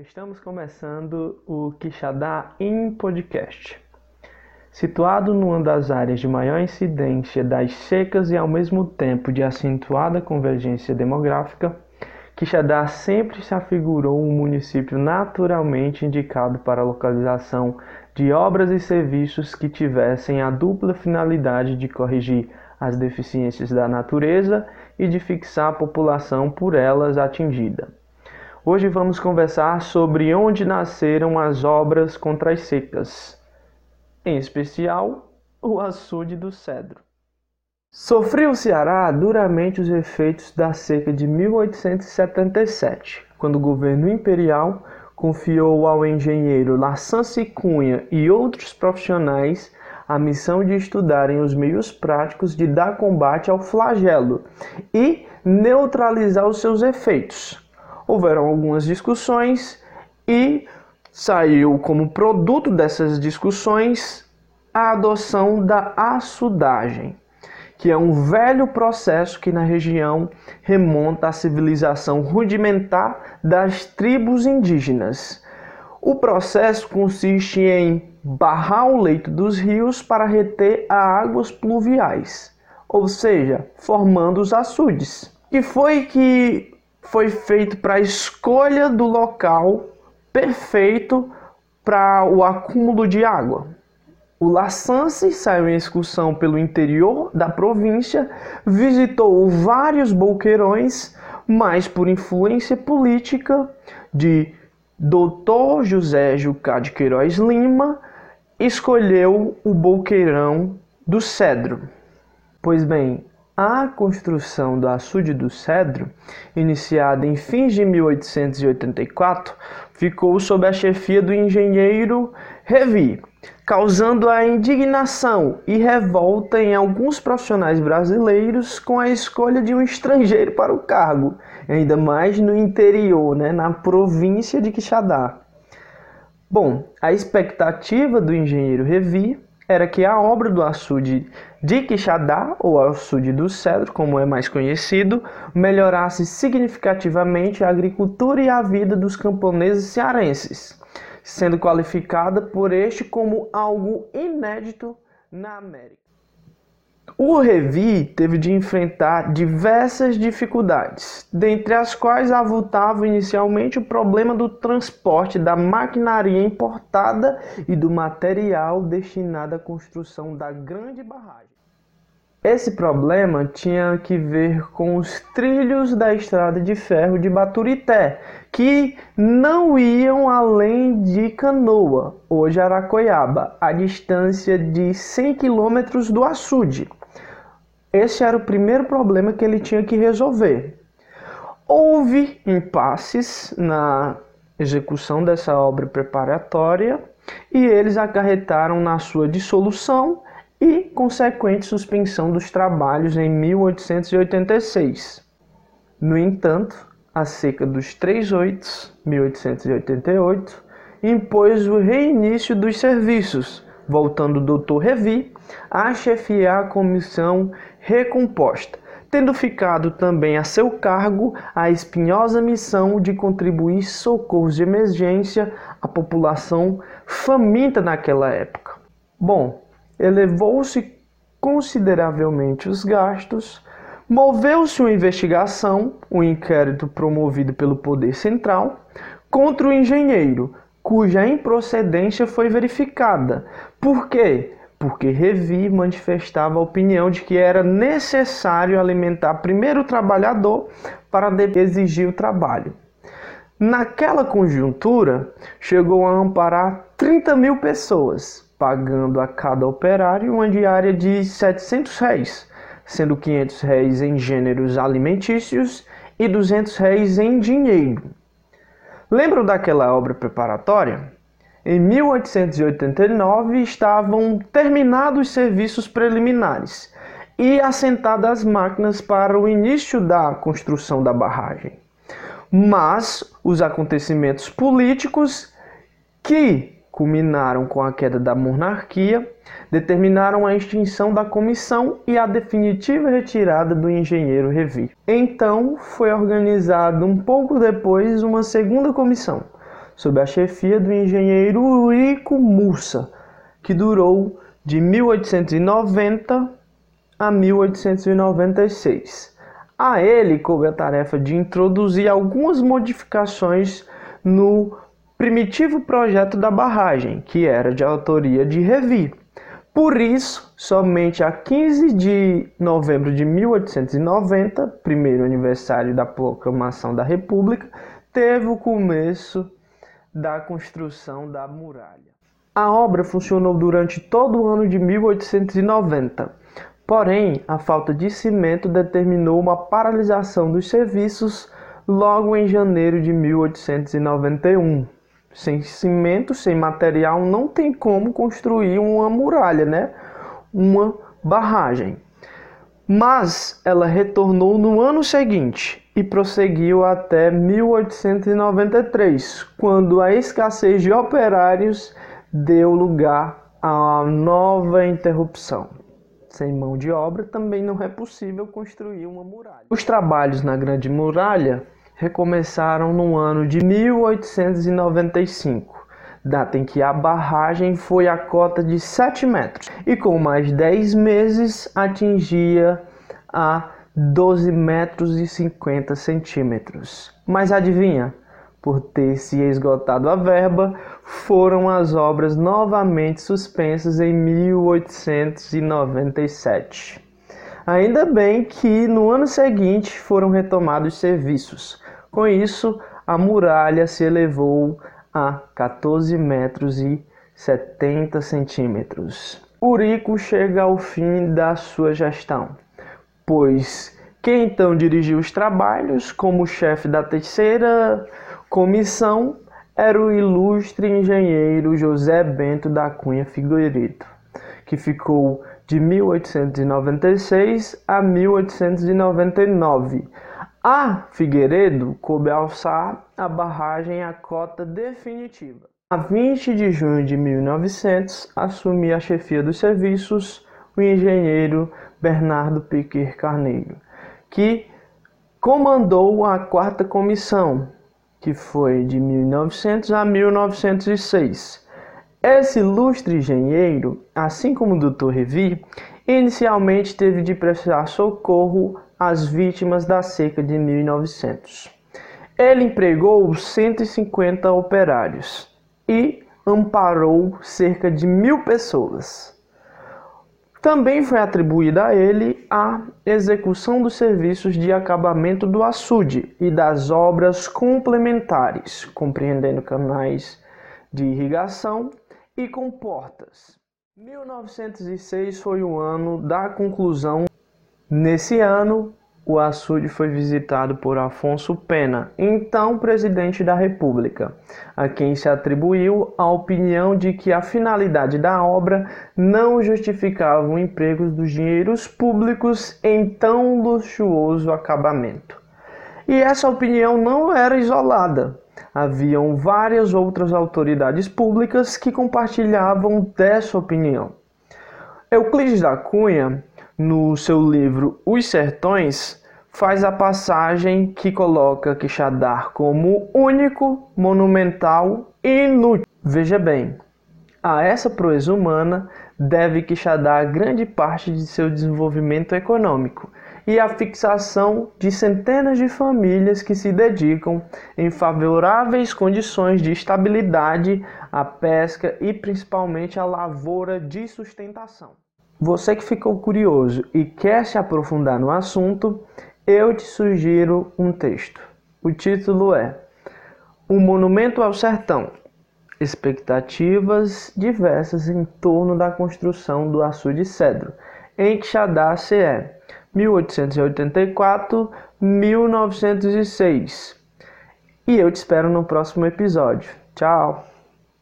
Estamos começando o Quixadá em podcast. Situado numa das áreas de maior incidência das secas e ao mesmo tempo de acentuada convergência demográfica, Quixadá sempre se afigurou um município naturalmente indicado para a localização de obras e serviços que tivessem a dupla finalidade de corrigir as deficiências da natureza e de fixar a população por elas atingida. Hoje vamos conversar sobre onde nasceram as obras contra as secas em especial o açude do cedro. Sofreu o Ceará duramente os efeitos da seca de 1877, quando o governo imperial confiou ao engenheiro Lassance Cunha e outros profissionais a missão de estudarem os meios práticos de dar combate ao flagelo e neutralizar os seus efeitos. Houveram algumas discussões e saiu como produto dessas discussões a adoção da açudagem, que é um velho processo que na região remonta à civilização rudimentar das tribos indígenas. O processo consiste em barrar o leito dos rios para reter as águas pluviais, ou seja, formando os açudes. E foi que foi feito para a escolha do local perfeito para o acúmulo de água. O Lassance saiu em excursão pelo interior da província, visitou vários boqueirões, mas por influência política de Dr. José Jucá de Queiroz Lima, escolheu o boqueirão do Cedro. Pois bem, a construção do açude do Cedro, iniciada em fins de 1884, ficou sob a chefia do engenheiro Revi, causando a indignação e revolta em alguns profissionais brasileiros com a escolha de um estrangeiro para o cargo, ainda mais no interior, né, na província de Quixadá. Bom, a expectativa do engenheiro Revi era que a obra do açude de Quixadá, ou açude do Cedro, como é mais conhecido, melhorasse significativamente a agricultura e a vida dos camponeses cearenses, sendo qualificada por este como algo inédito na América. O Revi teve de enfrentar diversas dificuldades, dentre as quais avultava inicialmente o problema do transporte da maquinaria importada e do material destinado à construção da grande barragem. Esse problema tinha que ver com os trilhos da estrada de ferro de Baturité, que não iam além de Canoa, hoje Aracoiaba, a distância de 100 quilômetros do açude. Esse era o primeiro problema que ele tinha que resolver. Houve impasses na execução dessa obra preparatória e eles acarretaram na sua dissolução e consequente suspensão dos trabalhos em 1886. No entanto, a seca dos Três Oitos, 1888, impôs o reinício dos serviços, voltando o Dr. Revi a chefiar a comissão recomposta, tendo ficado também a seu cargo a espinhosa missão de contribuir socorros de emergência à população faminta naquela época. Bom, elevou-se consideravelmente os gastos, moveu-se uma investigação, um inquérito promovido pelo Poder Central, contra o engenheiro, cuja improcedência foi verificada. Por quê? Porque Revi manifestava a opinião de que era necessário alimentar primeiro o trabalhador para exigir o trabalho. Naquela conjuntura, chegou a amparar 30 mil pessoas, pagando a cada operário uma diária de 700 réis, sendo 500 réis em gêneros alimentícios e 200 réis em dinheiro. Lembram daquela obra preparatória? Em 1889 estavam terminados os serviços preliminares e assentadas as máquinas para o início da construção da barragem. Mas os acontecimentos políticos que culminaram com a queda da monarquia, determinaram a extinção da comissão e a definitiva retirada do engenheiro Revi. Então foi organizada um pouco depois uma segunda comissão, sob a chefia do engenheiro Urico Mursa, que durou de 1890 a 1896. A ele coube a tarefa de introduzir algumas modificações no primitivo projeto da barragem, que era de autoria de Revi. Por isso, somente a 15 de novembro de 1890, primeiro aniversário da proclamação da República, teve o começo da construção da muralha. A obra funcionou durante todo o ano de 1890. Porém, a falta de cimento determinou uma paralisação dos serviços logo em janeiro de 1891. Sem cimento, sem material, não tem como construir uma muralha, né? Uma barragem. Mas ela retornou no ano seguinte e prosseguiu até 1893, quando a escassez de operários deu lugar a nova interrupção. Sem mão de obra também não é possível construir uma muralha. Os trabalhos na Grande Muralha recomeçaram no ano de 1895, data em que a barragem foi a cota de 7 metros e com mais 10 meses atingia a 12 metros e 50 centímetros. Mas adivinha? Por ter se esgotado a verba, foram as obras novamente suspensas em 1897. Ainda bem que no ano seguinte foram retomados serviços. Com isso, a muralha se elevou a 14 metros e 70 centímetros. Urico chega ao fim da sua gestão, pois quem então dirigiu os trabalhos como chefe da terceira comissão era o ilustre engenheiro José Bento da Cunha Figueiredo, que ficou de 1896 a 1899. A Figueiredo coube alçar a barragem à cota definitiva. A 20 de junho de 1900, assumia a chefia dos serviços o engenheiro Bernardo Piquer Carneiro, que comandou a quarta comissão, que foi de 1900 a 1906. Esse ilustre engenheiro, assim como o Dr. Revi, inicialmente teve de prestar socorro às vítimas da seca de 1900. Ele empregou 150 operários e amparou cerca de mil pessoas. Também foi atribuída a ele a execução dos serviços de acabamento do açude e das obras complementares, compreendendo canais de irrigação e comportas. 1906 foi o ano da conclusão. Nesse ano, o açude foi visitado por Afonso Pena, então presidente da República, a quem se atribuiu a opinião de que a finalidade da obra não justificava o emprego dos dinheiros públicos em tão luxuoso acabamento. E essa opinião não era isolada. Haviam várias outras autoridades públicas que compartilhavam dessa opinião. Euclides da Cunha, no seu livro Os Sertões, faz a passagem que coloca Quixadar como único, monumental e inútil. Veja bem, a essa proeza humana deve Quixadar grande parte de seu desenvolvimento econômico e a fixação de centenas de famílias que se dedicam em favoráveis condições de estabilidade à pesca e principalmente à lavoura de sustentação. Você que ficou curioso e quer se aprofundar no assunto, eu te sugiro um texto. O título é O Monumento ao Sertão. Expectativas diversas em torno da construção do açude cedro, em Quixadá, CE, 1884-1906. E eu te espero no próximo episódio. Tchau!